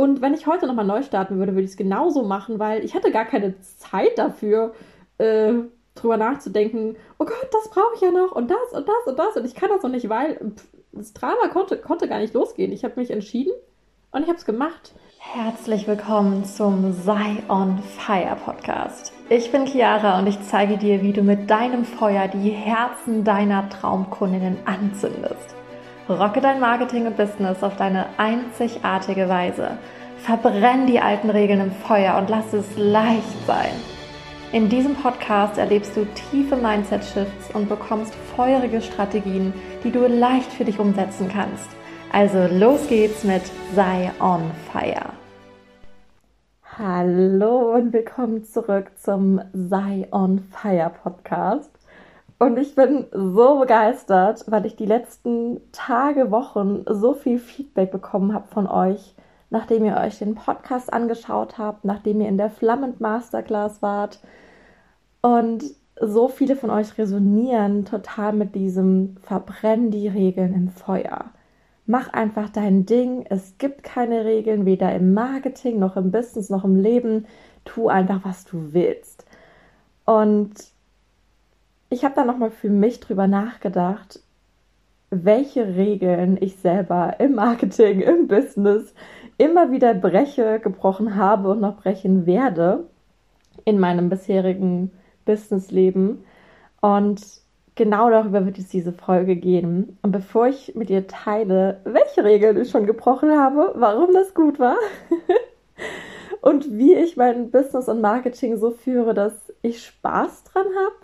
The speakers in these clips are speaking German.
Und wenn ich heute nochmal neu starten würde, würde ich es genauso machen, weil ich hatte gar keine Zeit dafür, äh, drüber nachzudenken, oh Gott, das brauche ich ja noch und das und das und das und ich kann das noch nicht, weil pff, das Drama konnte, konnte gar nicht losgehen. Ich habe mich entschieden und ich habe es gemacht. Herzlich willkommen zum Sei on Fire Podcast. Ich bin Chiara und ich zeige dir, wie du mit deinem Feuer die Herzen deiner Traumkundinnen anzündest. Rocke dein Marketing und Business auf deine einzigartige Weise. Verbrenn die alten Regeln im Feuer und lass es leicht sein. In diesem Podcast erlebst du tiefe Mindset-Shifts und bekommst feurige Strategien, die du leicht für dich umsetzen kannst. Also los geht's mit Sei on Fire. Hallo und willkommen zurück zum Sei on Fire Podcast. Und ich bin so begeistert, weil ich die letzten Tage, Wochen so viel Feedback bekommen habe von euch, nachdem ihr euch den Podcast angeschaut habt, nachdem ihr in der Flammend Masterclass wart. Und so viele von euch resonieren total mit diesem Verbrenn die Regeln im Feuer. Mach einfach dein Ding. Es gibt keine Regeln, weder im Marketing noch im Business noch im Leben. Tu einfach, was du willst. Und ich habe dann nochmal für mich drüber nachgedacht, welche Regeln ich selber im Marketing, im Business immer wieder breche, gebrochen habe und noch brechen werde in meinem bisherigen Businessleben. Und genau darüber wird es diese Folge gehen. Und bevor ich mit dir teile, welche Regeln ich schon gebrochen habe, warum das gut war und wie ich mein Business und Marketing so führe, dass ich Spaß dran habe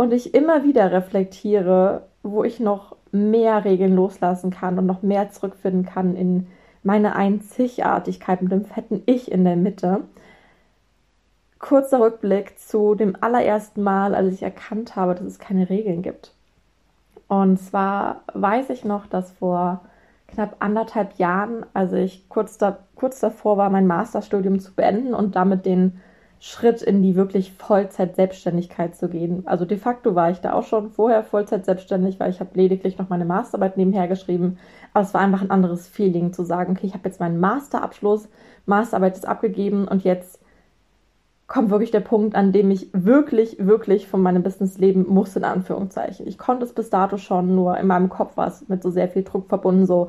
und ich immer wieder reflektiere, wo ich noch mehr Regeln loslassen kann und noch mehr zurückfinden kann in meine Einzigartigkeit mit dem fetten Ich in der Mitte. Kurzer Rückblick zu dem allerersten Mal, als ich erkannt habe, dass es keine Regeln gibt. Und zwar weiß ich noch, dass vor knapp anderthalb Jahren, also ich kurz, da, kurz davor war, mein Masterstudium zu beenden und damit den Schritt in die wirklich Vollzeit-Selbstständigkeit zu gehen. Also de facto war ich da auch schon vorher Vollzeit selbstständig, weil ich habe lediglich noch meine Masterarbeit nebenher geschrieben. Aber es war einfach ein anderes Feeling zu sagen, okay, ich habe jetzt meinen Masterabschluss, Masterarbeit ist abgegeben und jetzt kommt wirklich der Punkt, an dem ich wirklich, wirklich von meinem Business leben muss, in Anführungszeichen. Ich konnte es bis dato schon, nur in meinem Kopf war es mit so sehr viel Druck verbunden, so,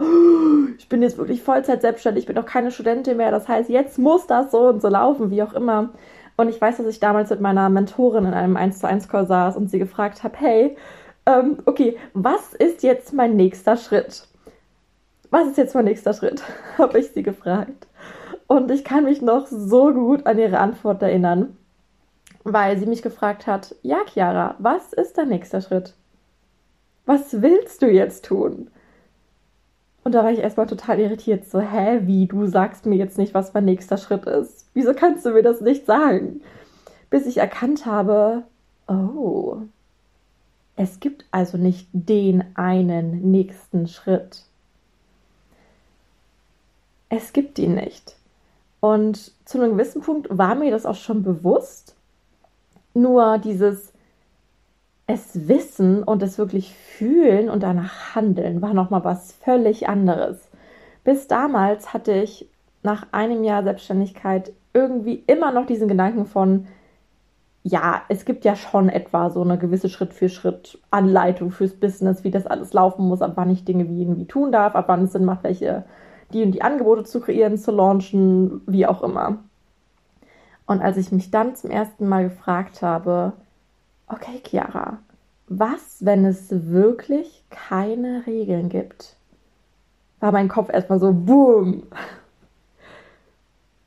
ich bin jetzt wirklich Vollzeit selbstständig, ich bin auch keine Studentin mehr, das heißt, jetzt muss das so und so laufen, wie auch immer. Und ich weiß, dass ich damals mit meiner Mentorin in einem 1 zu 1 Call saß und sie gefragt habe, hey, ähm, okay, was ist jetzt mein nächster Schritt? Was ist jetzt mein nächster Schritt? habe ich sie gefragt. Und ich kann mich noch so gut an ihre Antwort erinnern, weil sie mich gefragt hat, ja, Chiara, was ist dein nächster Schritt? Was willst du jetzt tun? Und da war ich erstmal total irritiert, so, hä, wie, du sagst mir jetzt nicht, was mein nächster Schritt ist. Wieso kannst du mir das nicht sagen? Bis ich erkannt habe, oh, es gibt also nicht den einen nächsten Schritt. Es gibt ihn nicht. Und zu einem gewissen Punkt war mir das auch schon bewusst. Nur dieses, es wissen und es wirklich fühlen und danach handeln war nochmal was völlig anderes. Bis damals hatte ich nach einem Jahr Selbstständigkeit irgendwie immer noch diesen Gedanken von, ja, es gibt ja schon etwa so eine gewisse Schritt für Schritt Anleitung fürs Business, wie das alles laufen muss, ab wann ich Dinge wie irgendwie tun darf, ab wann es Sinn macht, welche die und die Angebote zu kreieren, zu launchen, wie auch immer. Und als ich mich dann zum ersten Mal gefragt habe, okay, Chiara, was, wenn es wirklich keine Regeln gibt? War mein Kopf erstmal so, boom.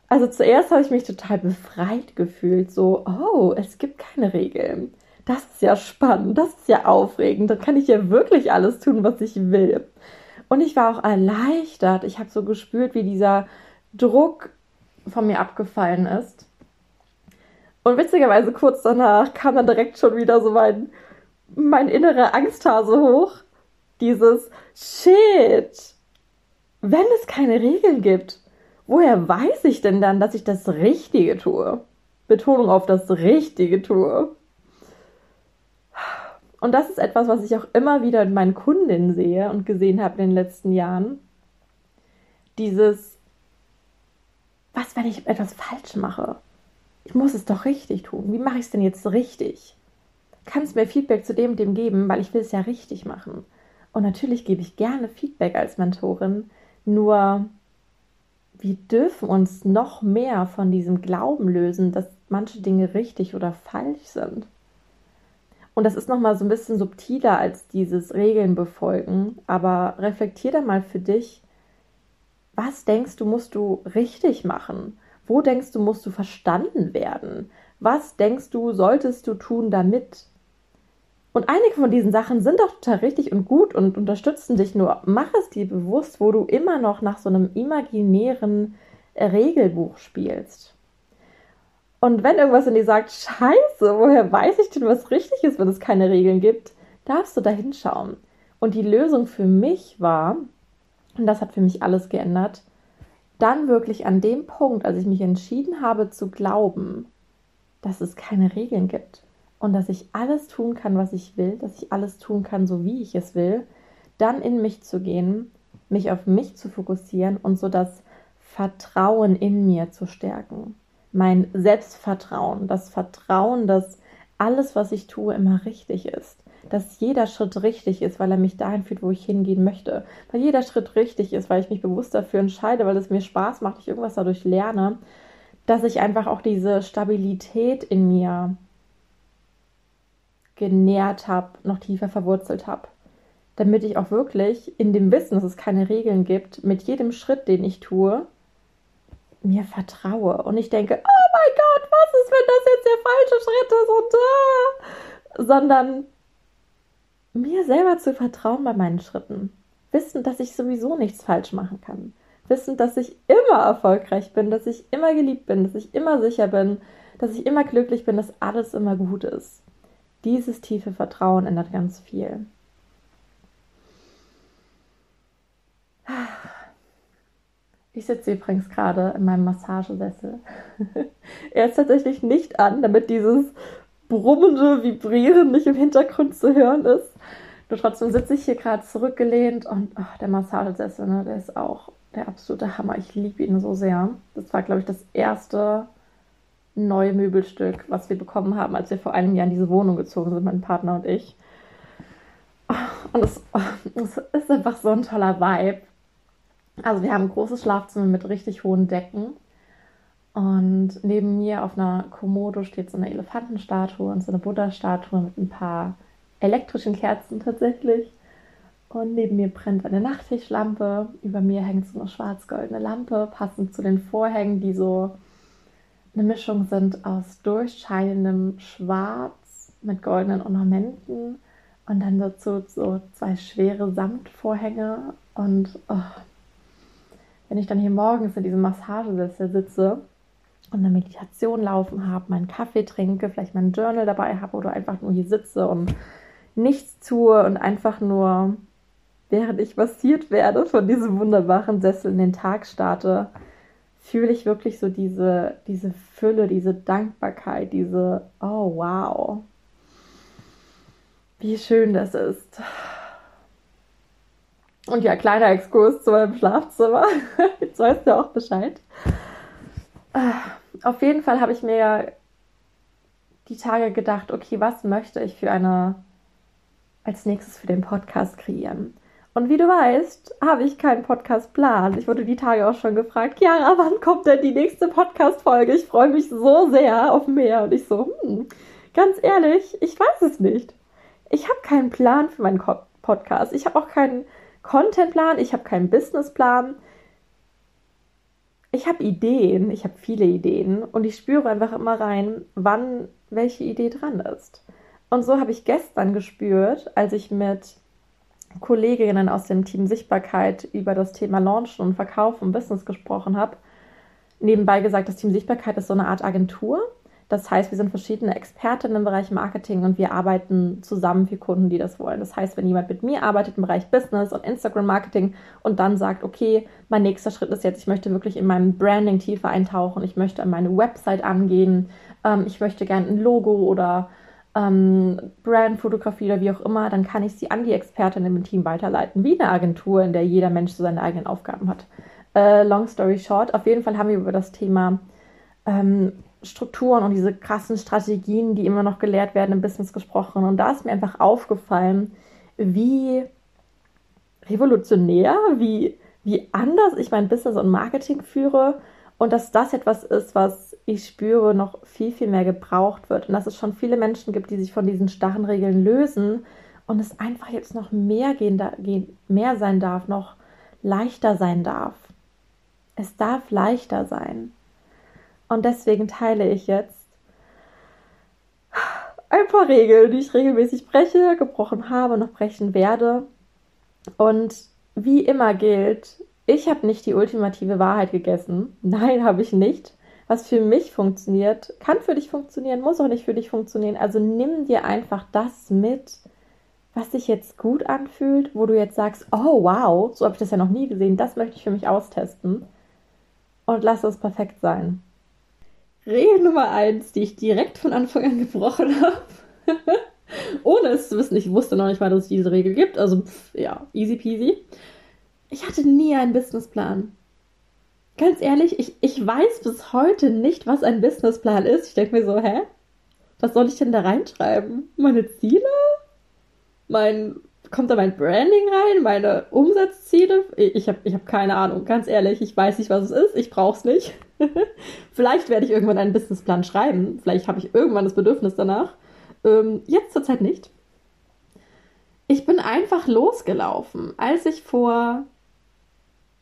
Also zuerst habe ich mich total befreit gefühlt, so, oh, es gibt keine Regeln. Das ist ja spannend, das ist ja aufregend, dann kann ich ja wirklich alles tun, was ich will. Und ich war auch erleichtert. Ich habe so gespürt, wie dieser Druck von mir abgefallen ist. Und witzigerweise kurz danach kam dann direkt schon wieder so mein, mein innerer Angsthase hoch. Dieses Shit. Wenn es keine Regeln gibt, woher weiß ich denn dann, dass ich das Richtige tue? Betonung auf das Richtige tue. Und das ist etwas, was ich auch immer wieder in meinen Kundinnen sehe und gesehen habe in den letzten Jahren. Dieses wenn ich etwas falsch mache? Ich muss es doch richtig tun. Wie mache ich es denn jetzt richtig? Kannst mir Feedback zu dem und dem geben, weil ich will es ja richtig machen. Und natürlich gebe ich gerne Feedback als Mentorin, nur wir dürfen uns noch mehr von diesem Glauben lösen, dass manche Dinge richtig oder falsch sind. Und das ist nochmal so ein bisschen subtiler als dieses Regeln befolgen, aber reflektier da mal für dich, was denkst du, musst du richtig machen? Wo denkst du, musst du verstanden werden? Was denkst du, solltest du tun damit? Und einige von diesen Sachen sind doch total richtig und gut und unterstützen dich nur. Mach es dir bewusst, wo du immer noch nach so einem imaginären Regelbuch spielst. Und wenn irgendwas in dir sagt, scheiße, woher weiß ich denn, was richtig ist, wenn es keine Regeln gibt, darfst du da hinschauen. Und die Lösung für mich war, und das hat für mich alles geändert, dann wirklich an dem Punkt, als ich mich entschieden habe zu glauben, dass es keine Regeln gibt und dass ich alles tun kann, was ich will, dass ich alles tun kann, so wie ich es will, dann in mich zu gehen, mich auf mich zu fokussieren und so das Vertrauen in mir zu stärken. Mein Selbstvertrauen, das Vertrauen, dass alles, was ich tue, immer richtig ist. Dass jeder Schritt richtig ist, weil er mich dahin führt, wo ich hingehen möchte. Weil jeder Schritt richtig ist, weil ich mich bewusst dafür entscheide, weil es mir Spaß macht, ich irgendwas dadurch lerne. Dass ich einfach auch diese Stabilität in mir genährt habe, noch tiefer verwurzelt habe. Damit ich auch wirklich in dem Wissen, dass es keine Regeln gibt, mit jedem Schritt, den ich tue, mir vertraue. Und ich denke, oh mein Gott, was ist, wenn das jetzt der falsche Schritt ist und da? Sondern mir selber zu vertrauen bei meinen Schritten. Wissen, dass ich sowieso nichts falsch machen kann. Wissen, dass ich immer erfolgreich bin, dass ich immer geliebt bin, dass ich immer sicher bin, dass ich immer glücklich bin, dass alles immer gut ist. Dieses tiefe Vertrauen ändert ganz viel. Ich sitze übrigens gerade in meinem Massagesessel. er ist tatsächlich nicht an, damit dieses brummende Vibrieren nicht im Hintergrund zu hören ist. Nur trotzdem sitze ich hier gerade zurückgelehnt und oh, der Massagesessel, ne, der ist auch der absolute Hammer. Ich liebe ihn so sehr. Das war, glaube ich, das erste neue Möbelstück, was wir bekommen haben, als wir vor einem Jahr in diese Wohnung gezogen sind, mein Partner und ich. Und es, es ist einfach so ein toller Vibe. Also wir haben ein großes Schlafzimmer mit richtig hohen Decken. Und neben mir auf einer Komodo steht so eine Elefantenstatue und so eine Buddha-Statue mit ein paar elektrischen Kerzen tatsächlich. Und neben mir brennt eine Nachttischlampe. Über mir hängt so eine schwarz-goldene Lampe, passend zu den Vorhängen, die so eine Mischung sind aus durchscheinendem Schwarz mit goldenen Ornamenten und dann dazu so zwei schwere Samtvorhänge. Und oh, wenn ich dann hier morgens in diesem Massagesessel sitze und eine Meditation laufen habe, meinen Kaffee trinke, vielleicht mein Journal dabei habe oder einfach nur hier sitze und nichts tue und einfach nur, während ich massiert werde, von diesem wunderbaren Sessel in den Tag starte, fühle ich wirklich so diese, diese Fülle, diese Dankbarkeit, diese, oh wow, wie schön das ist. Und ja, kleiner Exkurs zu meinem Schlafzimmer. Jetzt weißt du auch Bescheid. Auf jeden Fall habe ich mir die Tage gedacht, okay, was möchte ich für eine als nächstes für den Podcast kreieren? Und wie du weißt, habe ich keinen Podcast-Plan. Ich wurde die Tage auch schon gefragt, Chiara, wann kommt denn die nächste Podcast-Folge? Ich freue mich so sehr auf mehr. Und ich so, hm, ganz ehrlich, ich weiß es nicht. Ich habe keinen Plan für meinen Podcast. Ich habe auch keinen Contentplan. Ich habe keinen Businessplan. Ich habe Ideen. Ich habe viele Ideen. Und ich spüre einfach immer rein, wann welche Idee dran ist. Und so habe ich gestern gespürt, als ich mit Kolleginnen aus dem Team Sichtbarkeit über das Thema Launchen und Verkauf und Business gesprochen habe. Nebenbei gesagt, das Team Sichtbarkeit ist so eine Art Agentur. Das heißt, wir sind verschiedene Expertinnen im Bereich Marketing und wir arbeiten zusammen für Kunden, die das wollen. Das heißt, wenn jemand mit mir arbeitet im Bereich Business und Instagram Marketing und dann sagt, okay, mein nächster Schritt ist jetzt, ich möchte wirklich in meinem Branding tiefer eintauchen, ich möchte an meine Website angehen, ähm, ich möchte gerne ein Logo oder ähm, Brandfotografie oder wie auch immer, dann kann ich sie an die Expertin im Team weiterleiten, wie eine Agentur, in der jeder Mensch so seine eigenen Aufgaben hat. Äh, long story short, auf jeden Fall haben wir über das Thema ähm, Strukturen und diese krassen Strategien, die immer noch gelehrt werden im Business gesprochen. Und da ist mir einfach aufgefallen, wie revolutionär, wie, wie anders ich mein Business und Marketing führe und dass das etwas ist, was ich spüre, noch viel, viel mehr gebraucht wird. Und dass es schon viele Menschen gibt, die sich von diesen starren Regeln lösen und es einfach jetzt noch mehr gehen, gehen mehr sein darf, noch leichter sein darf. Es darf leichter sein. Und deswegen teile ich jetzt ein paar Regeln, die ich regelmäßig breche, gebrochen habe, noch brechen werde. Und wie immer gilt, ich habe nicht die ultimative Wahrheit gegessen. Nein, habe ich nicht. Was für mich funktioniert, kann für dich funktionieren, muss auch nicht für dich funktionieren. Also nimm dir einfach das mit, was sich jetzt gut anfühlt, wo du jetzt sagst, oh wow, so habe ich das ja noch nie gesehen, das möchte ich für mich austesten. Und lass es perfekt sein. Regel Nummer eins, die ich direkt von Anfang an gebrochen habe. Ohne es zu wissen, ich wusste noch nicht mal, dass es diese Regel gibt. Also, pff, ja, easy peasy. Ich hatte nie einen Businessplan. Ganz ehrlich, ich, ich weiß bis heute nicht, was ein Businessplan ist. Ich denke mir so, hä? Was soll ich denn da reinschreiben? Meine Ziele? Mein, kommt da mein Branding rein? Meine Umsatzziele? Ich habe ich hab keine Ahnung. Ganz ehrlich, ich weiß nicht, was es ist. Ich brauche es nicht. Vielleicht werde ich irgendwann einen Businessplan schreiben. Vielleicht habe ich irgendwann das Bedürfnis danach. Ähm, jetzt zurzeit nicht. Ich bin einfach losgelaufen, als ich vor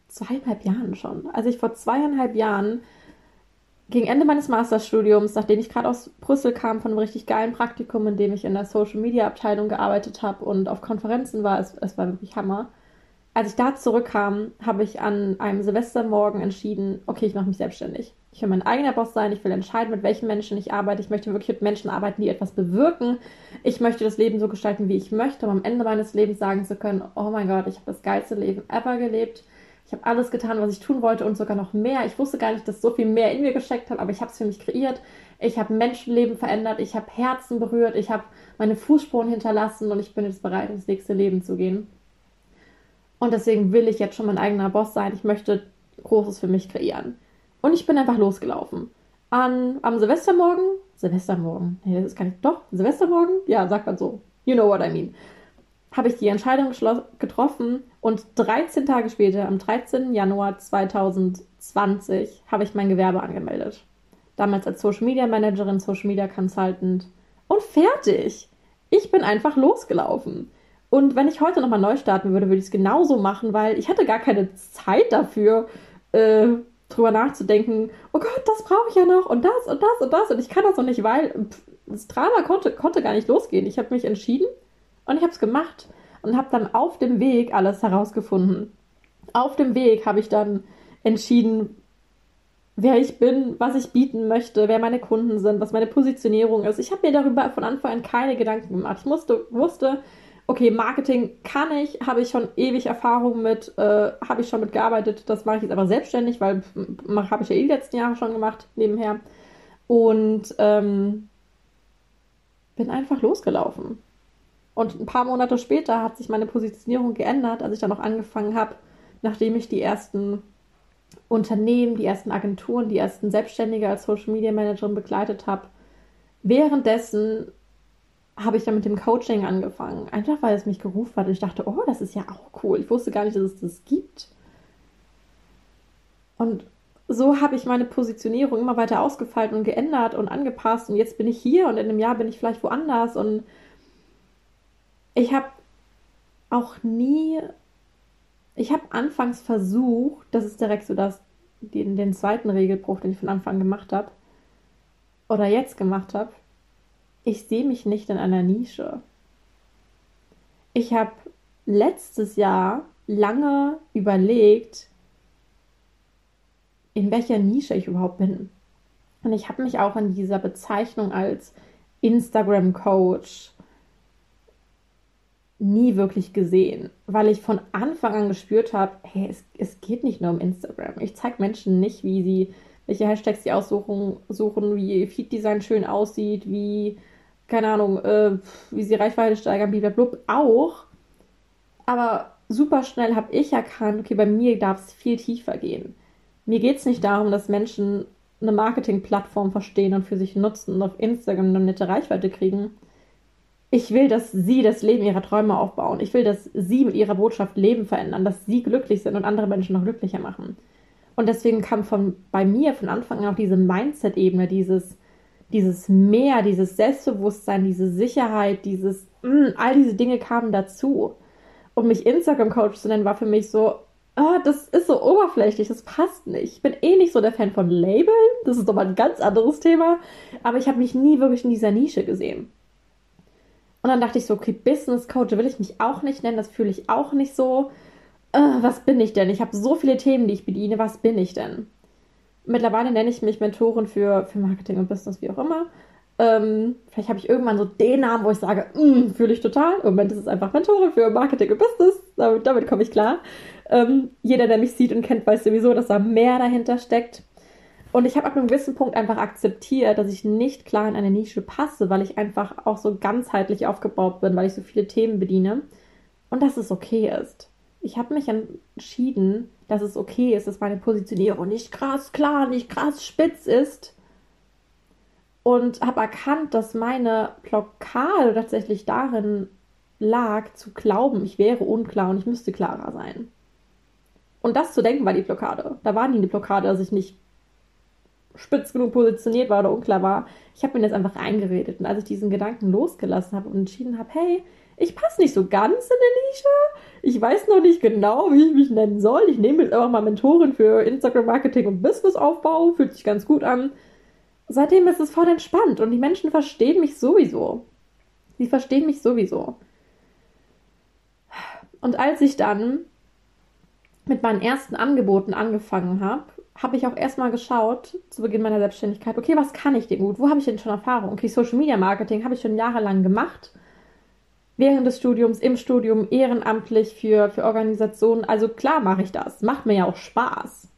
zweieinhalb Jahren schon, als ich vor zweieinhalb Jahren gegen Ende meines Masterstudiums, nachdem ich gerade aus Brüssel kam von einem richtig geilen Praktikum, in dem ich in der Social Media Abteilung gearbeitet habe und auf Konferenzen war, es, es war wirklich Hammer als ich da zurückkam, habe ich an einem Silvestermorgen entschieden, okay, ich mache mich selbstständig. Ich will mein eigener Boss sein, ich will entscheiden, mit welchen Menschen ich arbeite. Ich möchte wirklich mit Menschen arbeiten, die etwas bewirken. Ich möchte das Leben so gestalten, wie ich möchte, um am Ende meines Lebens sagen zu können, oh mein Gott, ich habe das geilste Leben ever gelebt. Ich habe alles getan, was ich tun wollte und sogar noch mehr. Ich wusste gar nicht, dass so viel mehr in mir gesteckt hat, aber ich habe es für mich kreiert. Ich habe Menschenleben verändert, ich habe Herzen berührt, ich habe meine Fußspuren hinterlassen und ich bin jetzt bereit, ins nächste Leben zu gehen. Und deswegen will ich jetzt schon mein eigener Boss sein. Ich möchte Großes für mich kreieren. Und ich bin einfach losgelaufen. An, am Silvestermorgen, Silvestermorgen, nee, das ist gar nicht, doch, Silvestermorgen, ja, sagt man so. You know what I mean. Habe ich die Entscheidung getroffen und 13 Tage später, am 13. Januar 2020, habe ich mein Gewerbe angemeldet. Damals als Social Media Managerin, Social Media Consultant. Und fertig! Ich bin einfach losgelaufen. Und wenn ich heute nochmal neu starten würde, würde ich es genauso machen, weil ich hatte gar keine Zeit dafür, äh, drüber nachzudenken, oh Gott, das brauche ich ja noch und das und das und das und ich kann das noch nicht, weil pff, das Drama konnte, konnte gar nicht losgehen. Ich habe mich entschieden und ich habe es gemacht und habe dann auf dem Weg alles herausgefunden. Auf dem Weg habe ich dann entschieden, wer ich bin, was ich bieten möchte, wer meine Kunden sind, was meine Positionierung ist. Ich habe mir darüber von Anfang an keine Gedanken gemacht. Ich musste, wusste, okay, Marketing kann ich, habe ich schon ewig Erfahrung mit, äh, habe ich schon mit gearbeitet. Das mache ich jetzt aber selbstständig, weil habe ich ja eh die letzten Jahre schon gemacht, nebenher. Und ähm, bin einfach losgelaufen. Und ein paar Monate später hat sich meine Positionierung geändert, als ich dann noch angefangen habe, nachdem ich die ersten Unternehmen, die ersten Agenturen, die ersten Selbstständige als Social Media Managerin begleitet habe. Währenddessen habe ich dann mit dem Coaching angefangen. Einfach weil es mich gerufen hat und ich dachte, oh, das ist ja auch cool. Ich wusste gar nicht, dass es das gibt. Und so habe ich meine Positionierung immer weiter ausgefeilt und geändert und angepasst. Und jetzt bin ich hier und in einem Jahr bin ich vielleicht woanders. Und ich habe auch nie, ich habe anfangs versucht, das ist direkt so das, den, den zweiten Regelbruch, den ich von Anfang gemacht habe, oder jetzt gemacht habe, ich sehe mich nicht in einer Nische. Ich habe letztes Jahr lange überlegt, in welcher Nische ich überhaupt bin. Und ich habe mich auch in dieser Bezeichnung als Instagram-Coach nie wirklich gesehen, weil ich von Anfang an gespürt habe, hey, es, es geht nicht nur um Instagram. Ich zeige Menschen nicht, wie sie, welche Hashtags sie aussuchen, suchen, wie Feed-Design schön aussieht, wie keine Ahnung, äh, wie sie Reichweite steigern, blablabla, auch. Aber super schnell habe ich erkannt, okay, bei mir darf es viel tiefer gehen. Mir geht es nicht darum, dass Menschen eine Marketingplattform verstehen und für sich nutzen und auf Instagram eine nette Reichweite kriegen. Ich will, dass sie das Leben ihrer Träume aufbauen. Ich will, dass sie mit ihrer Botschaft Leben verändern, dass sie glücklich sind und andere Menschen noch glücklicher machen. Und deswegen kam von bei mir von Anfang an auch diese Mindset-Ebene, dieses, dieses Mehr, dieses Selbstbewusstsein, diese Sicherheit, dieses, mh, mm, all diese Dinge kamen dazu. Und mich Instagram-Coach zu nennen, war für mich so, oh, das ist so oberflächlich, das passt nicht. Ich bin eh nicht so der Fan von Labeln, das ist aber ein ganz anderes Thema. Aber ich habe mich nie wirklich in dieser Nische gesehen. Und dann dachte ich so, okay, Business Coach will ich mich auch nicht nennen, das fühle ich auch nicht so. Uh, was bin ich denn? Ich habe so viele Themen, die ich bediene, was bin ich denn? Mittlerweile nenne ich mich Mentorin für, für Marketing und Business, wie auch immer. Ähm, vielleicht habe ich irgendwann so den Namen, wo ich sage, mm, fühle ich total. Im Moment ist es einfach Mentorin für Marketing und Business. Damit, damit komme ich klar. Ähm, jeder, der mich sieht und kennt, weiß sowieso, dass da mehr dahinter steckt. Und ich habe ab einem gewissen Punkt einfach akzeptiert, dass ich nicht klar in eine Nische passe, weil ich einfach auch so ganzheitlich aufgebaut bin, weil ich so viele Themen bediene. Und dass es okay ist. Ich habe mich entschieden, dass es okay ist, dass meine Positionierung nicht krass klar, nicht krass spitz ist und habe erkannt, dass meine Blockade tatsächlich darin lag, zu glauben, ich wäre unklar und ich müsste klarer sein. Und das zu denken war die Blockade. Da war nie eine Blockade, dass ich nicht spitz genug positioniert war oder unklar war. Ich habe mir das einfach eingeredet. Und als ich diesen Gedanken losgelassen habe und entschieden habe, hey, ich passe nicht so ganz in der Nische. Ich weiß noch nicht genau, wie ich mich nennen soll. Ich nehme jetzt einfach mal Mentorin für Instagram Marketing und Businessaufbau. Fühlt sich ganz gut an seitdem ist es voll entspannt und die Menschen verstehen mich sowieso. Sie verstehen mich sowieso. Und als ich dann mit meinen ersten Angeboten angefangen habe, habe ich auch erstmal geschaut, zu Beginn meiner Selbstständigkeit, okay, was kann ich denn gut? Wo habe ich denn schon Erfahrung? Okay, Social Media Marketing habe ich schon jahrelang gemacht. Während des Studiums, im Studium, ehrenamtlich für, für Organisationen. Also klar mache ich das. Macht mir ja auch Spaß.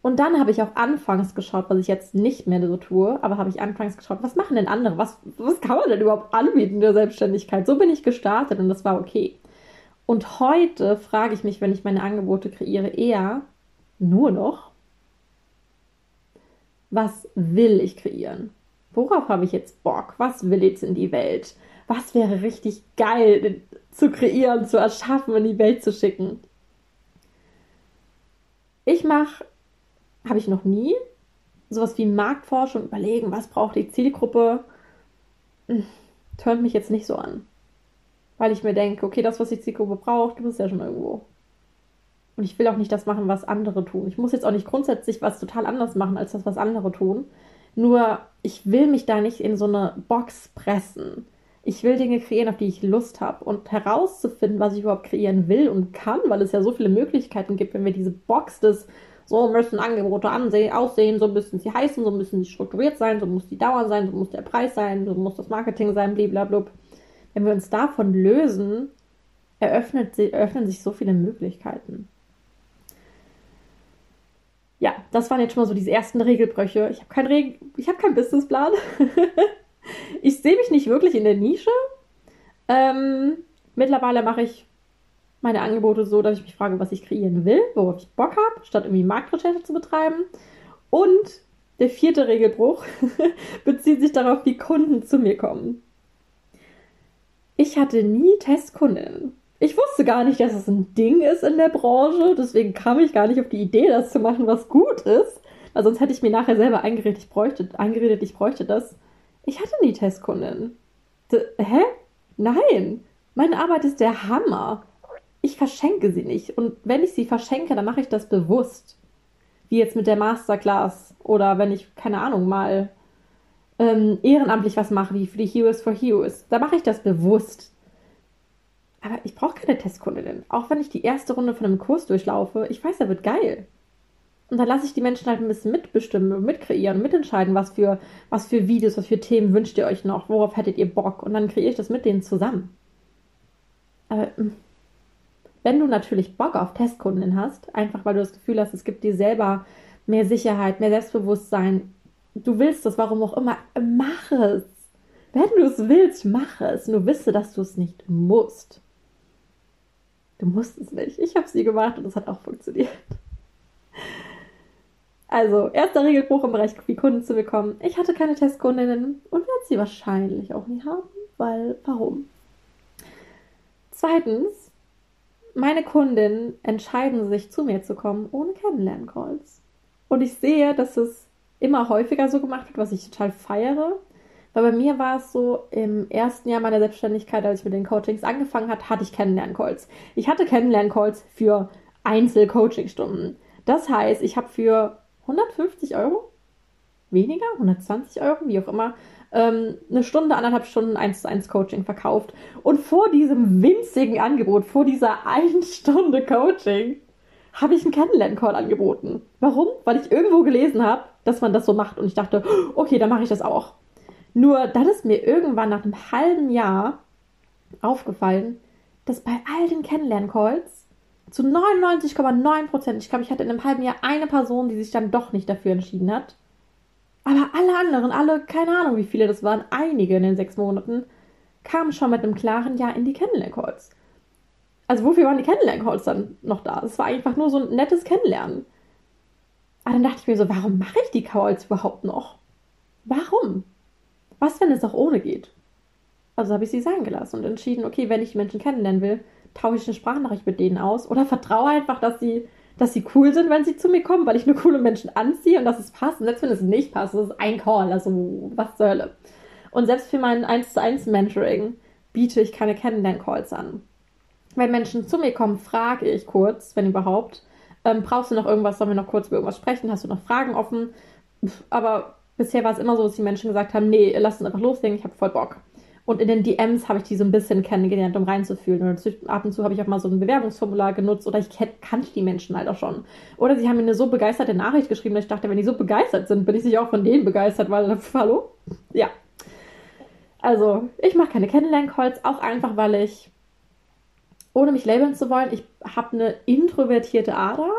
Und dann habe ich auch anfangs geschaut, was ich jetzt nicht mehr so tue, aber habe ich anfangs geschaut, was machen denn andere? Was, was kann man denn überhaupt anbieten in der Selbstständigkeit? So bin ich gestartet und das war okay. Und heute frage ich mich, wenn ich meine Angebote kreiere, eher nur noch, was will ich kreieren? Worauf habe ich jetzt Bock? Was will jetzt in die Welt? Was wäre richtig geil zu kreieren, zu erschaffen, in die Welt zu schicken? Ich mache habe ich noch nie. Sowas wie Marktforschung, überlegen, was braucht die Zielgruppe, hm, tönt mich jetzt nicht so an. Weil ich mir denke, okay, das, was die Zielgruppe braucht, gibt es ja schon irgendwo. Und ich will auch nicht das machen, was andere tun. Ich muss jetzt auch nicht grundsätzlich was total anders machen, als das, was andere tun. Nur, ich will mich da nicht in so eine Box pressen. Ich will Dinge kreieren, auf die ich Lust habe. Und herauszufinden, was ich überhaupt kreieren will und kann, weil es ja so viele Möglichkeiten gibt, wenn wir diese Box des so müssen Angebote aussehen, so müssen sie heißen, so müssen sie strukturiert sein, so muss die Dauer sein, so muss der Preis sein, so muss das Marketing sein, blablabla. Wenn wir uns davon lösen, eröffnet, eröffnen sich so viele Möglichkeiten. Ja, das waren jetzt schon mal so diese ersten Regelbrüche. Ich habe keinen Reg hab keinen Businessplan. ich sehe mich nicht wirklich in der Nische. Ähm, mittlerweile mache ich meine Angebote so, dass ich mich frage, was ich kreieren will, worauf ich Bock habe, statt irgendwie Marktrecherche zu betreiben. Und der vierte Regelbruch bezieht sich darauf, wie Kunden zu mir kommen. Ich hatte nie Testkunden. Ich wusste gar nicht, dass es ein Ding ist in der Branche, deswegen kam ich gar nicht auf die Idee, das zu machen, was gut ist. Weil sonst hätte ich mir nachher selber eingeredet, ich bräuchte, eingeredet, ich bräuchte das. Ich hatte nie Testkunden. D hä? Nein. Meine Arbeit ist der Hammer ich verschenke sie nicht. Und wenn ich sie verschenke, dann mache ich das bewusst. Wie jetzt mit der Masterclass oder wenn ich, keine Ahnung, mal ähm, ehrenamtlich was mache, wie für die Heroes for Heroes. Da mache ich das bewusst. Aber ich brauche keine Testkundin. Auch wenn ich die erste Runde von einem Kurs durchlaufe, ich weiß, er wird geil. Und dann lasse ich die Menschen halt ein bisschen mitbestimmen, mitkreieren, mitentscheiden, was für, was für Videos, was für Themen wünscht ihr euch noch, worauf hättet ihr Bock. Und dann kreiere ich das mit denen zusammen. Aber hm, wenn du natürlich Bock auf Testkunden hast, einfach weil du das Gefühl hast, es gibt dir selber mehr Sicherheit, mehr Selbstbewusstsein, du willst das, warum auch immer, mach es. Wenn du es willst, mach es. Nur wisse, dass du es nicht musst. Du musst es nicht. Ich habe sie gemacht und es hat auch funktioniert. Also, erster Regelbruch im Bereich, wie Kunden zu bekommen. Ich hatte keine Testkundinnen und werde sie wahrscheinlich auch nie haben, weil warum? Zweitens, meine Kundinnen entscheiden sich, zu mir zu kommen, ohne Kennenlern-Calls. Und ich sehe, dass es immer häufiger so gemacht wird, was ich total feiere. Weil bei mir war es so, im ersten Jahr meiner Selbstständigkeit, als ich mit den Coachings angefangen hat, hatte ich Kennenlern-Calls. Ich hatte Kennenlern-Calls für Einzel-Coaching-Stunden. Das heißt, ich habe für 150 Euro, weniger, 120 Euro, wie auch immer, ähm, eine Stunde, anderthalb Stunden 1 zu 1 Coaching verkauft. Und vor diesem winzigen Angebot, vor dieser 1 Stunde Coaching, habe ich einen Kennenlern-Call angeboten. Warum? Weil ich irgendwo gelesen habe, dass man das so macht und ich dachte, okay, dann mache ich das auch. Nur dann ist mir irgendwann nach einem halben Jahr aufgefallen, dass bei all den Kennenlern-Calls zu 99,9 Prozent, ich glaube, ich hatte in einem halben Jahr eine Person, die sich dann doch nicht dafür entschieden hat. Aber alle anderen, alle, keine Ahnung, wie viele das waren, einige in den sechs Monaten, kamen schon mit einem klaren Ja in die Kennenlern-Calls. Also wofür waren die Kennenlern-Calls dann noch da? Es war einfach nur so ein nettes Kennenlernen. Aber dann dachte ich mir so, warum mache ich die Calls überhaupt noch? Warum? Was, wenn es auch ohne geht? Also habe ich sie sein gelassen und entschieden, okay, wenn ich Menschen kennenlernen will, tausche ich eine Sprachnachricht mit denen aus oder vertraue einfach, dass sie, dass sie cool sind, wenn sie zu mir kommen, weil ich nur coole Menschen anziehe und dass es passt. Und selbst wenn es nicht passt, das ist ein Call, also was zur Hölle. Und selbst für mein 1 zu 1 Mentoring biete ich keine Kennenlern-Calls an. Wenn Menschen zu mir kommen, frage ich kurz, wenn überhaupt, ähm, brauchst du noch irgendwas, sollen wir noch kurz über irgendwas sprechen, hast du noch Fragen offen? Aber bisher war es immer so, dass die Menschen gesagt haben, nee, lass uns einfach loslegen, ich habe voll Bock. Und in den DMs habe ich die so ein bisschen kennengelernt, um reinzufühlen. Und ab und zu habe ich auch mal so ein Bewerbungsformular genutzt oder ich kannte die Menschen halt auch schon. Oder sie haben mir eine so begeisterte Nachricht geschrieben, dass ich dachte, wenn die so begeistert sind, bin ich sicher auch von denen begeistert, weil, hallo? Ja. Also, ich mache keine Kennenlern-Calls, auch einfach, weil ich, ohne mich labeln zu wollen, ich habe eine introvertierte Ader.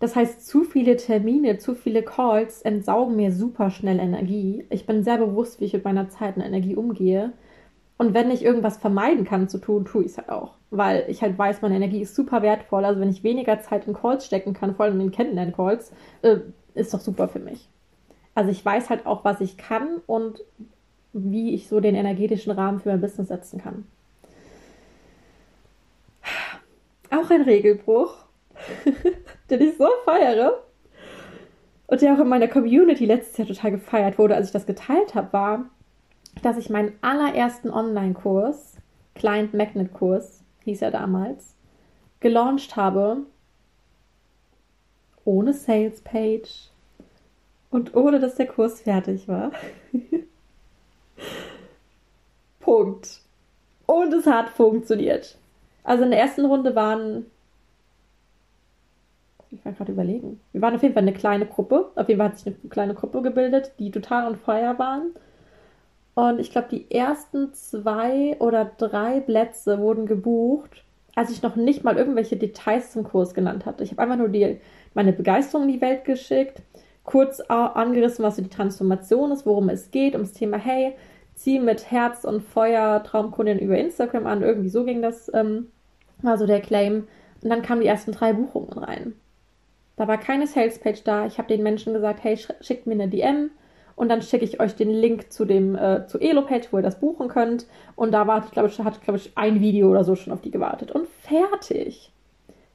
Das heißt, zu viele Termine, zu viele Calls entsaugen mir super schnell Energie. Ich bin sehr bewusst, wie ich mit meiner Zeit und Energie umgehe. Und wenn ich irgendwas vermeiden kann zu tun, tue ich es halt auch. Weil ich halt weiß, meine Energie ist super wertvoll. Also wenn ich weniger Zeit in Calls stecken kann, vor allem in Kennenlern-Calls, äh, ist doch super für mich. Also ich weiß halt auch, was ich kann und wie ich so den energetischen Rahmen für mein Business setzen kann. Auch ein Regelbruch den ich so feiere. Und der auch in meiner Community letztes Jahr total gefeiert wurde, als ich das geteilt habe, war, dass ich meinen allerersten Online-Kurs, Client Magnet Kurs, hieß er damals, gelauncht habe, ohne Sales Page und ohne dass der Kurs fertig war. Punkt. Und es hat funktioniert. Also in der ersten Runde waren ich war gerade überlegen. Wir waren auf jeden Fall eine kleine Gruppe. Auf jeden Fall hat sich eine kleine Gruppe gebildet, die total on fire waren. Und ich glaube, die ersten zwei oder drei Plätze wurden gebucht, als ich noch nicht mal irgendwelche Details zum Kurs genannt hatte. Ich habe einfach nur die, meine Begeisterung in die Welt geschickt, kurz angerissen, was so die Transformation ist, worum es geht, ums Thema, hey, zieh mit Herz und Feuer Traumkunden über Instagram an. Irgendwie so ging das, ähm, war so der Claim. Und dann kamen die ersten drei Buchungen rein. Da war keine Salespage da. Ich habe den Menschen gesagt, hey, schickt mir eine DM und dann schicke ich euch den Link zu dem äh, zu Elo-Page, wo ihr das buchen könnt. Und da war, ich glaube, hat glaube ich ein Video oder so schon auf die gewartet und fertig.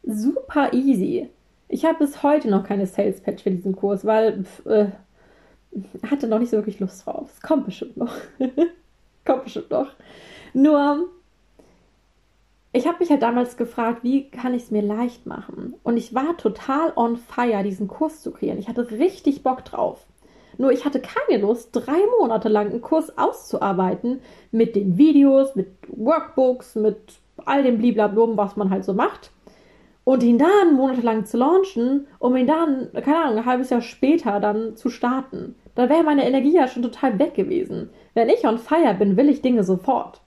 Super easy. Ich habe bis heute noch keine Sales-Page für diesen Kurs, weil pf, äh, hatte noch nicht so wirklich Lust drauf. Es kommt bestimmt noch. kommt bestimmt noch. Nur ich habe mich halt damals gefragt, wie kann ich es mir leicht machen? Und ich war total on fire, diesen Kurs zu kreieren. Ich hatte richtig Bock drauf. Nur ich hatte keine Lust, drei Monate lang einen Kurs auszuarbeiten mit den Videos, mit Workbooks, mit all dem Bliblablum, was man halt so macht. Und ihn dann monatelang zu launchen, um ihn dann, keine Ahnung, ein halbes Jahr später dann zu starten. Da wäre meine Energie ja schon total weg gewesen. Wenn ich on fire bin, will ich Dinge sofort.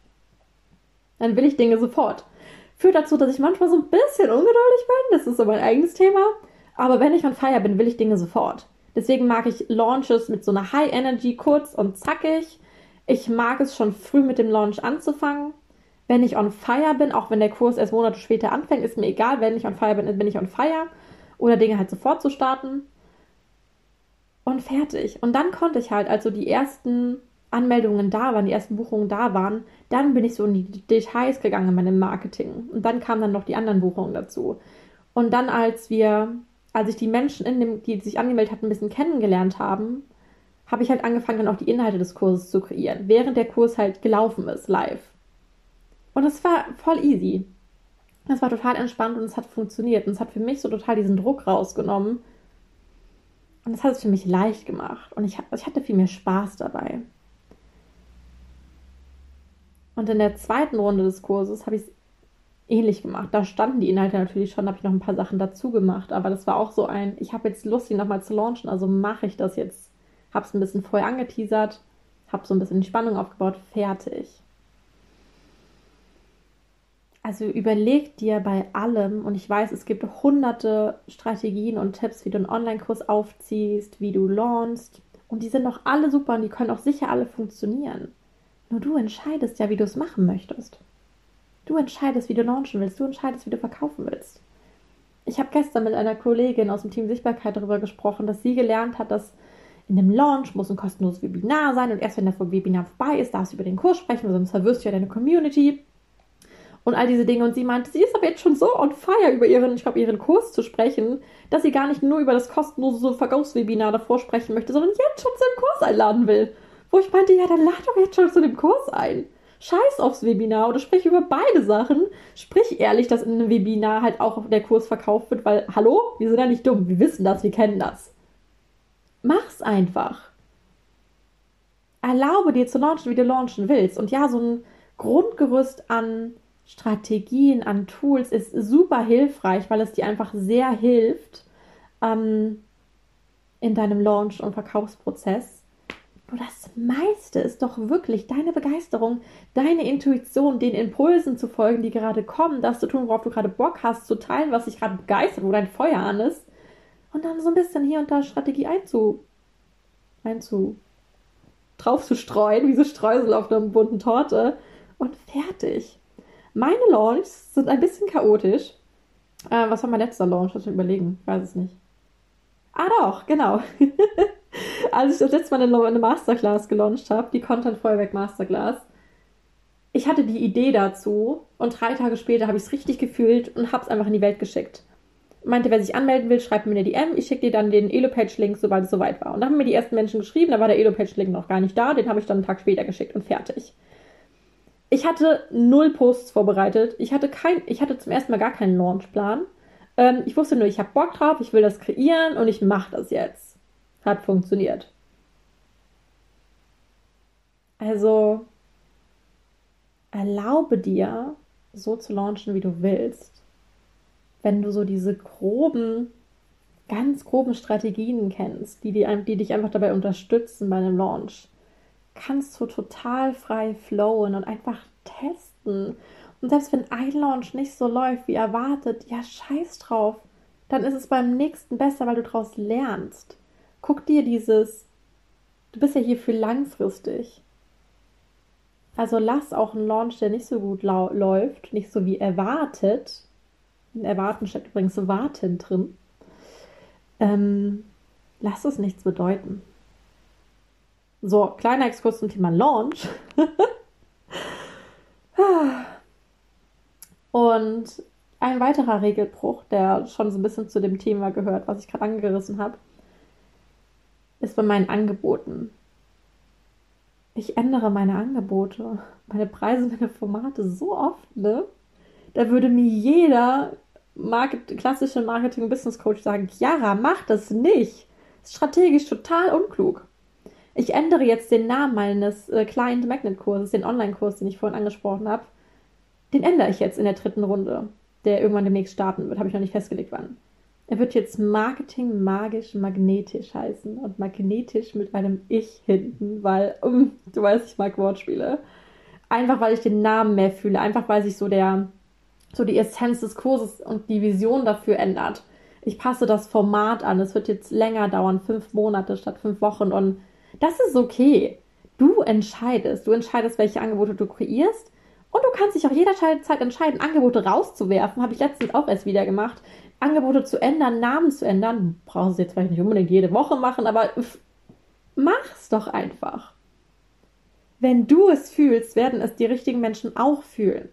Dann will ich Dinge sofort führt dazu, dass ich manchmal so ein bisschen ungeduldig bin. Das ist so mein eigenes Thema. Aber wenn ich on fire bin, will ich Dinge sofort. Deswegen mag ich Launches mit so einer High Energy, kurz und zackig. Ich mag es schon früh mit dem Launch anzufangen. wenn ich on fire bin, auch wenn der Kurs erst Monate später anfängt, ist mir egal, wenn ich on fire bin, bin ich on fire. Oder Dinge halt sofort zu starten. Und fertig. Und dann konnte ich halt, also die ersten Anmeldungen da waren, die ersten Buchungen da waren, dann bin ich so in die Details gegangen in meinem Marketing. Und dann kamen dann noch die anderen Buchungen dazu. Und dann, als wir, als ich die Menschen, in dem, die sich angemeldet hatten, ein bisschen kennengelernt haben, habe ich halt angefangen, dann auch die Inhalte des Kurses zu kreieren, während der Kurs halt gelaufen ist, live. Und es war voll easy. Das war total entspannt und es hat funktioniert. Und es hat für mich so total diesen Druck rausgenommen. Und es hat es für mich leicht gemacht. Und ich, ich hatte viel mehr Spaß dabei. Und in der zweiten Runde des Kurses habe ich es ähnlich gemacht. Da standen die Inhalte natürlich schon, habe ich noch ein paar Sachen dazu gemacht. Aber das war auch so ein, ich habe jetzt Lust, ihn nochmal zu launchen, also mache ich das jetzt. Habe es ein bisschen vorher angeteasert, habe so ein bisschen die Spannung aufgebaut, fertig. Also überleg dir bei allem, und ich weiß, es gibt hunderte Strategien und Tipps, wie du einen Online-Kurs aufziehst, wie du launchst. Und die sind doch alle super und die können auch sicher alle funktionieren. Nur du entscheidest ja, wie du es machen möchtest. Du entscheidest, wie du launchen willst. Du entscheidest, wie du verkaufen willst. Ich habe gestern mit einer Kollegin aus dem Team Sichtbarkeit darüber gesprochen, dass sie gelernt hat, dass in dem Launch muss ein kostenloses Webinar sein und erst wenn das Webinar vorbei ist, darfst du über den Kurs sprechen, sonst verwirrst du ja deine Community und all diese Dinge. Und sie meinte, sie ist aber jetzt schon so on fire über ihren, ich glaube, ihren Kurs zu sprechen, dass sie gar nicht nur über das kostenlose Verkaufswebinar davor sprechen möchte, sondern jetzt schon zu dem Kurs einladen will. Wo ich meinte, ja, dann lad doch jetzt schon zu dem Kurs ein. Scheiß aufs Webinar oder sprich über beide Sachen. Sprich ehrlich, dass in einem Webinar halt auch der Kurs verkauft wird, weil, hallo, wir sind ja nicht dumm, wir wissen das, wir kennen das. Mach's einfach. Erlaube dir zu launchen, wie du launchen willst. Und ja, so ein Grundgerüst an Strategien, an Tools ist super hilfreich, weil es dir einfach sehr hilft ähm, in deinem Launch- und Verkaufsprozess. Nur das meiste ist doch wirklich deine Begeisterung, deine Intuition, den Impulsen zu folgen, die gerade kommen, das zu tun, worauf du gerade Bock hast, zu teilen, was dich gerade begeistert, wo dein Feuer an ist. Und dann so ein bisschen hier und da Strategie einzu, einzu, drauf zu streuen, wie so Streusel auf einer bunten Torte. Und fertig. Meine Launches sind ein bisschen chaotisch. Äh, was war mein letzter Launch? Ich überlegen. Ich weiß es nicht. Ah, doch, genau. Als ich das letzte Mal eine, Masterclass gelauncht habe, die Content Feuerwerk Masterclass, ich hatte die Idee dazu und drei Tage später habe ich es richtig gefühlt und habe es einfach in die Welt geschickt. Meinte, wer sich anmelden will, schreibt mir eine DM. Ich schicke dir dann den Elo-Page-Link, sobald es soweit war. Und da haben mir die ersten Menschen geschrieben, da war der Elo-Page-Link noch gar nicht da. Den habe ich dann einen Tag später geschickt und fertig ich hatte null Posts vorbereitet. Ich hatte kein, ich hatte zum ersten Mal gar keinen Launchplan. Ähm, ich wusste nur, ich habe Bock drauf, ich will das kreieren und ich mache das jetzt. Hat funktioniert. Also erlaube dir, so zu launchen, wie du willst. Wenn du so diese groben, ganz groben Strategien kennst, die, die, die dich einfach dabei unterstützen bei einem Launch kannst du total frei flowen und einfach testen. Und selbst wenn ein Launch nicht so läuft wie erwartet, ja, scheiß drauf. Dann ist es beim nächsten besser, weil du daraus lernst. Guck dir dieses, du bist ja hier für langfristig. Also lass auch einen Launch, der nicht so gut läuft, nicht so wie erwartet. In Erwarten steckt übrigens Warten drin. Ähm, lass es nichts bedeuten. So, kleiner Exkurs zum Thema Launch. Und ein weiterer Regelbruch, der schon so ein bisschen zu dem Thema gehört, was ich gerade angerissen habe, ist bei meinen Angeboten. Ich ändere meine Angebote, meine Preise, meine Formate so oft, ne? Da würde mir jeder Market klassische Marketing- und Business Coach sagen, Chiara, mach das nicht. Ist strategisch total unklug. Ich ändere jetzt den Namen meines äh, Client Magnet Kurses, den Online-Kurs, den ich vorhin angesprochen habe. Den ändere ich jetzt in der dritten Runde, der irgendwann demnächst starten wird. Habe ich noch nicht festgelegt, wann. Er wird jetzt Marketing magisch magnetisch heißen und magnetisch mit einem Ich hinten, weil, um, du weißt, ich mag Wortspiele. Einfach weil ich den Namen mehr fühle, einfach weil sich so der, so die Essenz des Kurses und die Vision dafür ändert. Ich passe das Format an. Es wird jetzt länger dauern, fünf Monate statt fünf Wochen und das ist okay. Du entscheidest. Du entscheidest, welche Angebote du kreierst Und du kannst dich auch jederzeit entscheiden, Angebote rauszuwerfen. Habe ich letztens auch erst wieder gemacht. Angebote zu ändern, Namen zu ändern. Du brauchst es jetzt vielleicht nicht unbedingt jede Woche machen, aber mach's doch einfach. Wenn du es fühlst, werden es die richtigen Menschen auch fühlen.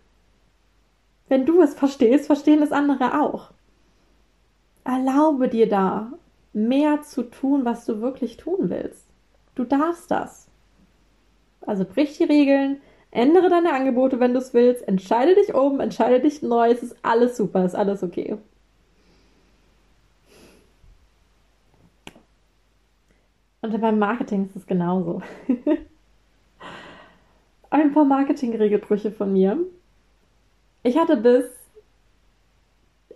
Wenn du es verstehst, verstehen es andere auch. Erlaube dir da, mehr zu tun, was du wirklich tun willst. Du darfst das. Also brich die Regeln, ändere deine Angebote, wenn du es willst, entscheide dich um, entscheide dich neu, es ist alles super, ist alles okay. Und beim Marketing ist es genauso. Ein paar Marketing-Regelbrüche von mir. Ich hatte bis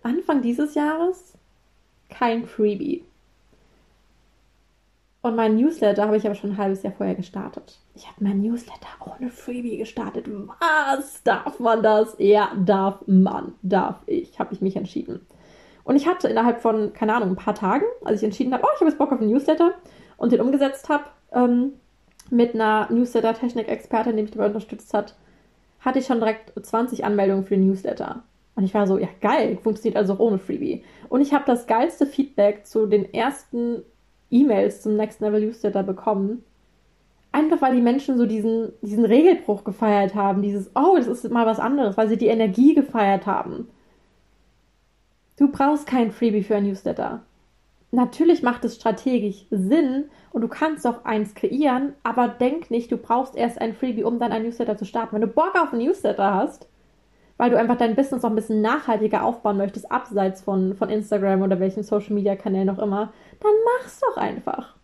Anfang dieses Jahres kein Freebie. Und mein Newsletter habe ich aber schon ein halbes Jahr vorher gestartet. Ich habe mein Newsletter ohne Freebie gestartet. Was? Darf man das? Ja, darf man. Darf ich. Habe ich mich entschieden. Und ich hatte innerhalb von, keine Ahnung, ein paar Tagen, als ich entschieden habe, oh, ich habe jetzt Bock auf ein Newsletter und den umgesetzt habe, ähm, mit einer Newsletter-Technik-Expertin, die mich dabei unterstützt hat, hatte ich schon direkt 20 Anmeldungen für den Newsletter. Und ich war so, ja geil, funktioniert also auch ohne Freebie. Und ich habe das geilste Feedback zu den ersten E-Mails zum Next Level Newsletter bekommen. Einfach weil die Menschen so diesen, diesen Regelbruch gefeiert haben, dieses, oh, das ist mal was anderes, weil sie die Energie gefeiert haben. Du brauchst kein Freebie für ein Newsletter natürlich macht es strategisch Sinn und du kannst auch eins kreieren, aber denk nicht, du brauchst erst ein Freebie, um dann ein Newsletter zu starten. Wenn du Bock auf ein Newsletter hast, weil du einfach dein Business noch ein bisschen nachhaltiger aufbauen möchtest, abseits von, von Instagram oder welchen Social Media Kanälen auch immer, dann mach's doch einfach.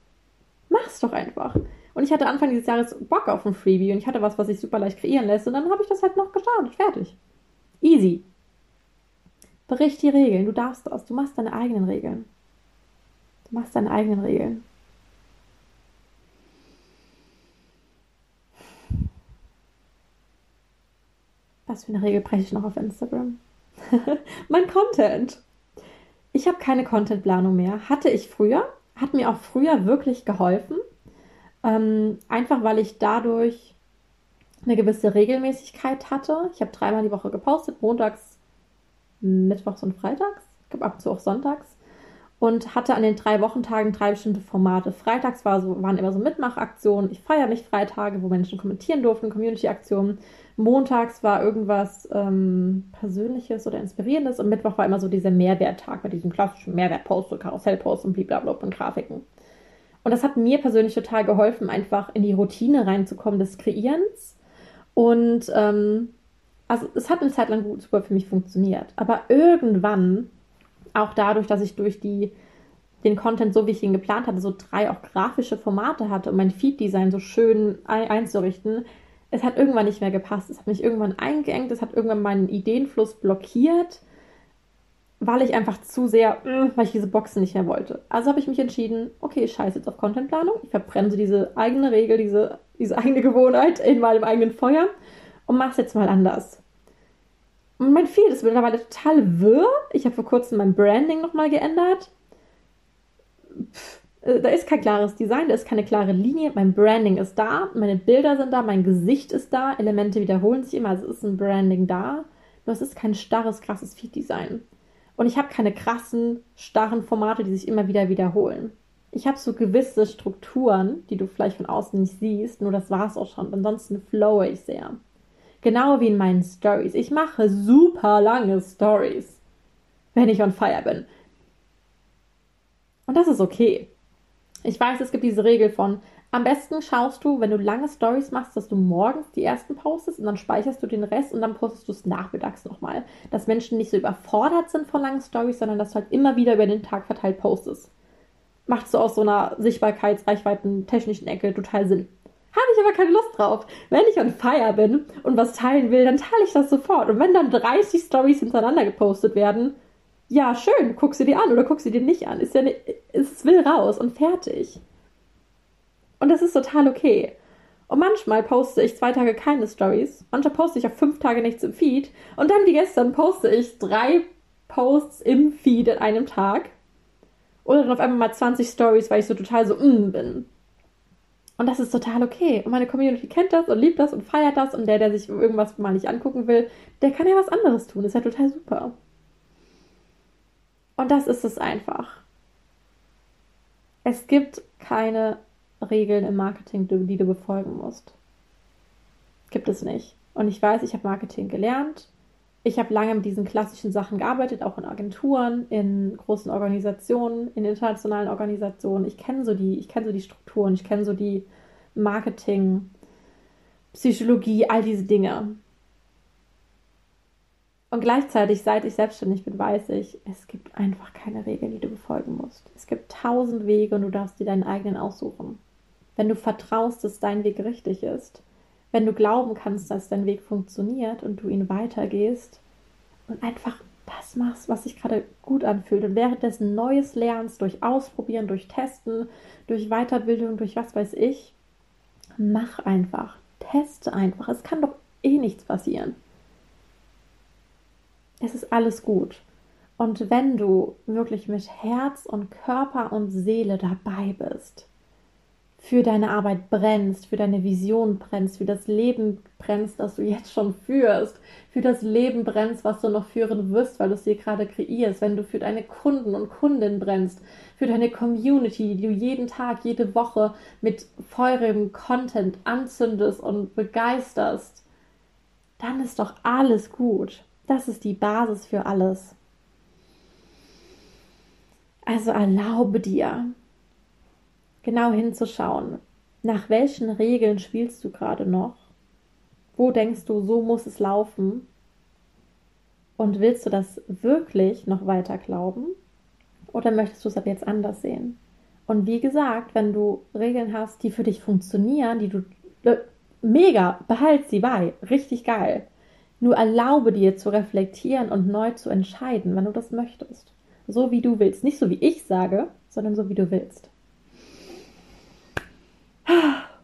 Mach's doch einfach. Und ich hatte Anfang dieses Jahres Bock auf ein Freebie und ich hatte was, was sich super leicht kreieren lässt und dann habe ich das halt noch gestartet. Fertig. Easy. Bericht die Regeln. Du darfst das. Du machst deine eigenen Regeln. Du machst deine eigenen Regeln. Was für eine Regel breche ich noch auf Instagram? mein Content. Ich habe keine Contentplanung mehr. Hatte ich früher. Hat mir auch früher wirklich geholfen. Ähm, einfach weil ich dadurch eine gewisse Regelmäßigkeit hatte. Ich habe dreimal die Woche gepostet, montags, mittwochs und freitags. Ich glaube ab und zu auch sonntags und hatte an den drei Wochentagen drei bestimmte Formate. Freitags war so, waren immer so Mitmachaktionen. Ich feiere mich Freitage, wo Menschen kommentieren durften, Community-Aktionen. Montags war irgendwas ähm, Persönliches oder Inspirierendes und Mittwoch war immer so dieser Mehrwerttag mit diesem klassischen Mehrwert-Post und Karussell-Post und blablabla und Grafiken. Und das hat mir persönlich total geholfen, einfach in die Routine reinzukommen des Kreierens. Und ähm, also es hat eine Zeit lang gut super für mich funktioniert. Aber irgendwann auch dadurch, dass ich durch die, den Content, so wie ich ihn geplant hatte, so drei auch grafische Formate hatte, um mein Feed-Design so schön ein einzurichten, es hat irgendwann nicht mehr gepasst. Es hat mich irgendwann eingeengt, es hat irgendwann meinen Ideenfluss blockiert, weil ich einfach zu sehr, mm, weil ich diese Boxen nicht mehr wollte. Also habe ich mich entschieden, okay, ich scheiße jetzt auf Contentplanung. Ich verbrenne diese eigene Regel, diese, diese eigene Gewohnheit in meinem eigenen Feuer und mache es jetzt mal anders. Und mein Feed ist mittlerweile total wirr. Ich habe vor kurzem mein Branding nochmal geändert. Pff, äh, da ist kein klares Design, da ist keine klare Linie. Mein Branding ist da, meine Bilder sind da, mein Gesicht ist da, Elemente wiederholen sich immer, also ist ein Branding da. Nur es ist kein starres, krasses Feed-Design. Und ich habe keine krassen, starren Formate, die sich immer wieder wiederholen. Ich habe so gewisse Strukturen, die du vielleicht von außen nicht siehst, nur das war es auch schon. Ansonsten flowe ich sehr. Genau wie in meinen Stories. Ich mache super lange Stories, wenn ich on fire bin. Und das ist okay. Ich weiß, es gibt diese Regel von, am besten schaust du, wenn du lange Stories machst, dass du morgens die ersten postest und dann speicherst du den Rest und dann postest du es nachmittags nochmal. Dass Menschen nicht so überfordert sind von langen Stories, sondern dass du halt immer wieder über den Tag verteilt postest. Macht so aus so einer Sichtbarkeits-, Reichweiten-, technischen Ecke total Sinn. Habe ich aber keine Lust drauf. Wenn ich on fire bin und was teilen will, dann teile ich das sofort. Und wenn dann 30 Stories hintereinander gepostet werden, ja, schön, guck sie dir an oder guck sie dir nicht an. Ist ja es will raus und fertig. Und das ist total okay. Und manchmal poste ich zwei Tage keine Stories, manchmal poste ich auch fünf Tage nichts im Feed und dann wie gestern poste ich drei Posts im Feed in einem Tag. Oder dann auf einmal mal 20 Stories, weil ich so total so mm bin. Und das ist total okay. Und meine Community kennt das und liebt das und feiert das. Und der, der sich irgendwas mal nicht angucken will, der kann ja was anderes tun. Das ist ja total super. Und das ist es einfach. Es gibt keine Regeln im Marketing, die du befolgen musst. Gibt es nicht. Und ich weiß, ich habe Marketing gelernt. Ich habe lange mit diesen klassischen Sachen gearbeitet, auch in Agenturen, in großen Organisationen, in internationalen Organisationen. Ich kenne so die, ich kenne so die Strukturen, ich kenne so die Marketing, Psychologie, all diese Dinge. Und gleichzeitig, seit ich selbstständig bin, weiß ich, es gibt einfach keine Regeln, die du befolgen musst. Es gibt tausend Wege und du darfst dir deinen eigenen aussuchen. Wenn du vertraust, dass dein Weg richtig ist, wenn du glauben kannst, dass dein Weg funktioniert und du ihn weitergehst und einfach das machst, was sich gerade gut anfühlt und währenddessen Neues lernst, durch Ausprobieren, durch Testen, durch Weiterbildung, durch was weiß ich, mach einfach, teste einfach. Es kann doch eh nichts passieren. Es ist alles gut. Und wenn du wirklich mit Herz und Körper und Seele dabei bist, für deine Arbeit brennst, für deine Vision brennst, für das Leben brennst, das du jetzt schon führst, für das Leben brennst, was du noch führen wirst, weil du es dir gerade kreierst, wenn du für deine Kunden und Kundinnen brennst, für deine Community, die du jeden Tag, jede Woche mit feurigem Content anzündest und begeisterst, dann ist doch alles gut. Das ist die Basis für alles. Also erlaube dir, genau hinzuschauen, nach welchen Regeln spielst du gerade noch? Wo denkst du, so muss es laufen? Und willst du das wirklich noch weiter glauben? Oder möchtest du es ab jetzt anders sehen? Und wie gesagt, wenn du Regeln hast, die für dich funktionieren, die du äh, mega, behalt sie bei, richtig geil. Nur erlaube dir zu reflektieren und neu zu entscheiden, wenn du das möchtest. So wie du willst. Nicht so wie ich sage, sondern so wie du willst.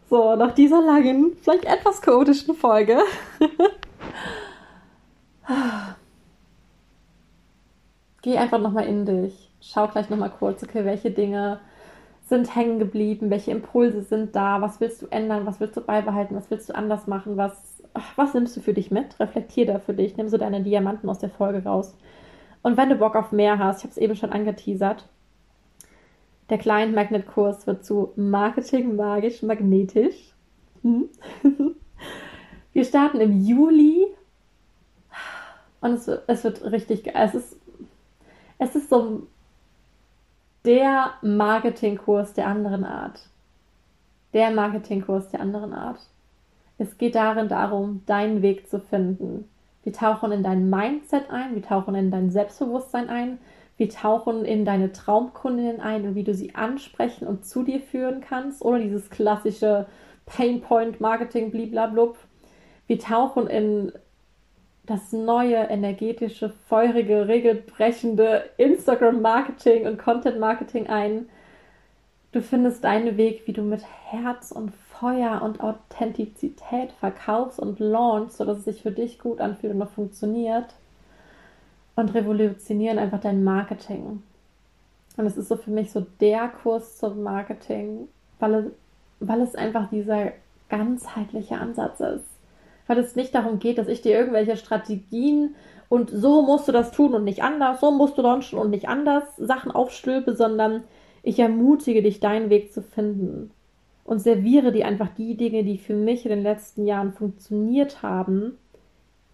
So, nach dieser langen, vielleicht etwas chaotischen Folge. Geh einfach nochmal in dich. Schau gleich nochmal kurz, okay, welche Dinge sind hängen geblieben, welche Impulse sind da, was willst du ändern, was willst du beibehalten, was willst du anders machen, was, was nimmst du für dich mit? Reflektier da für dich, nimm so deine Diamanten aus der Folge raus. Und wenn du Bock auf mehr hast, ich habe es eben schon angeteasert, der Client Magnet Kurs wird zu Marketing magisch magnetisch. Hm? Wir starten im Juli und es, es wird richtig geil. Es ist, es ist so der Marketingkurs der anderen Art. Der Marketingkurs der anderen Art. Es geht darin darum, deinen Weg zu finden. Wir tauchen in dein Mindset ein, wir tauchen in dein Selbstbewusstsein ein, wir tauchen in deine Traumkundinnen ein und wie du sie ansprechen und zu dir führen kannst, ohne dieses klassische Painpoint-Marketing, bliblablub. Wir tauchen in das neue, energetische, feurige, regelbrechende Instagram-Marketing und Content-Marketing ein. Du findest deinen Weg, wie du mit Herz und Feuer und Authentizität verkaufst und launchst, sodass es sich für dich gut anfühlt und noch funktioniert. Und revolutionieren einfach dein Marketing. Und es ist so für mich so der Kurs zum Marketing, weil es, weil es einfach dieser ganzheitliche Ansatz ist weil es nicht darum geht, dass ich dir irgendwelche Strategien und so musst du das tun und nicht anders, so musst du launchen und nicht anders Sachen aufstülpe, sondern ich ermutige dich, deinen Weg zu finden und serviere dir einfach die Dinge, die für mich in den letzten Jahren funktioniert haben,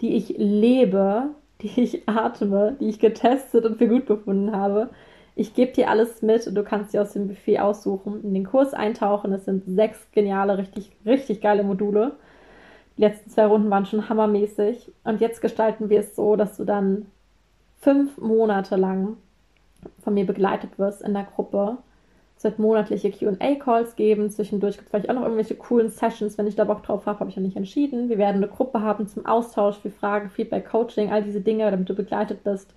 die ich lebe, die ich atme, die ich getestet und für gut befunden habe. Ich gebe dir alles mit und du kannst dir aus dem Buffet aussuchen, in den Kurs eintauchen. Es sind sechs geniale, richtig, richtig geile Module. Die letzten zwei Runden waren schon hammermäßig. Und jetzt gestalten wir es so, dass du dann fünf Monate lang von mir begleitet wirst in der Gruppe. Es wird monatliche QA-Calls geben. Zwischendurch gibt es vielleicht auch noch irgendwelche coolen Sessions. Wenn ich da Bock drauf habe, habe ich noch nicht entschieden. Wir werden eine Gruppe haben zum Austausch für Fragen, Feedback, Coaching, all diese Dinge, damit du begleitet bist.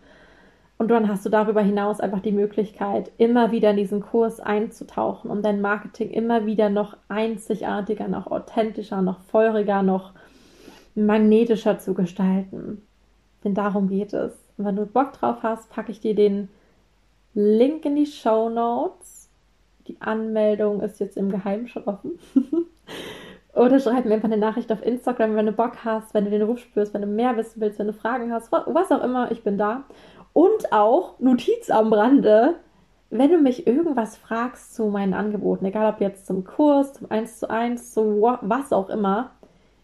Und dann hast du darüber hinaus einfach die Möglichkeit, immer wieder in diesen Kurs einzutauchen, um dein Marketing immer wieder noch einzigartiger, noch authentischer, noch feuriger, noch magnetischer zu gestalten. Denn darum geht es. Und wenn du Bock drauf hast, packe ich dir den Link in die Show Notes. Die Anmeldung ist jetzt im Geheimen schon offen. Oder schreib mir einfach eine Nachricht auf Instagram, wenn du Bock hast, wenn du den Ruf spürst, wenn du mehr wissen willst, wenn du Fragen hast, was auch immer, ich bin da. Und auch Notiz am Rande, wenn du mich irgendwas fragst zu meinen Angeboten, egal ob jetzt zum Kurs, zum 1 zu 1, zu was auch immer,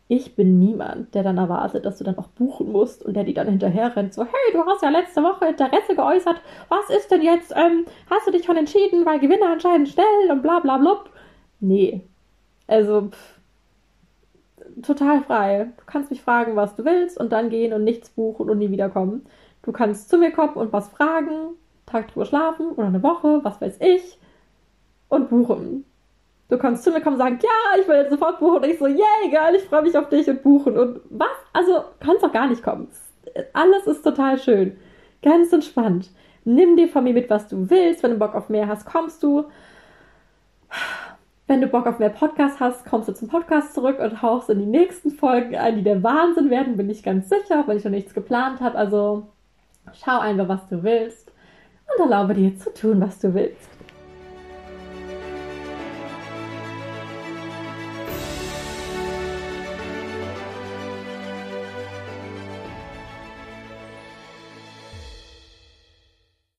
ich bin niemand, der dann erwartet, dass du dann auch buchen musst und der die dann hinterher rennt, so, hey, du hast ja letzte Woche Interesse geäußert, was ist denn jetzt, ähm, hast du dich schon entschieden, weil Gewinner entscheiden schnell und bla bla bla. Nee. Also, pff, total frei. Du kannst mich fragen, was du willst und dann gehen und nichts buchen und nie wiederkommen. Du kannst zu mir kommen und was fragen, Tag drüber schlafen oder eine Woche, was weiß ich, und buchen. Du kannst zu mir kommen und sagen, ja, ich will jetzt sofort buchen. Und ich so, yay, geil, ich freue mich auf dich und buchen. Und was? Also, kannst doch gar nicht kommen. Alles ist total schön. Ganz entspannt. Nimm dir von mir mit, was du willst. Wenn du Bock auf mehr hast, kommst du. Wenn du Bock auf mehr Podcast hast, kommst du zum Podcast zurück und hauchst in die nächsten Folgen ein, die der Wahnsinn werden, bin ich ganz sicher, wenn ich noch nichts geplant habe. Also schau einfach, was du willst und erlaube dir zu tun, was du willst.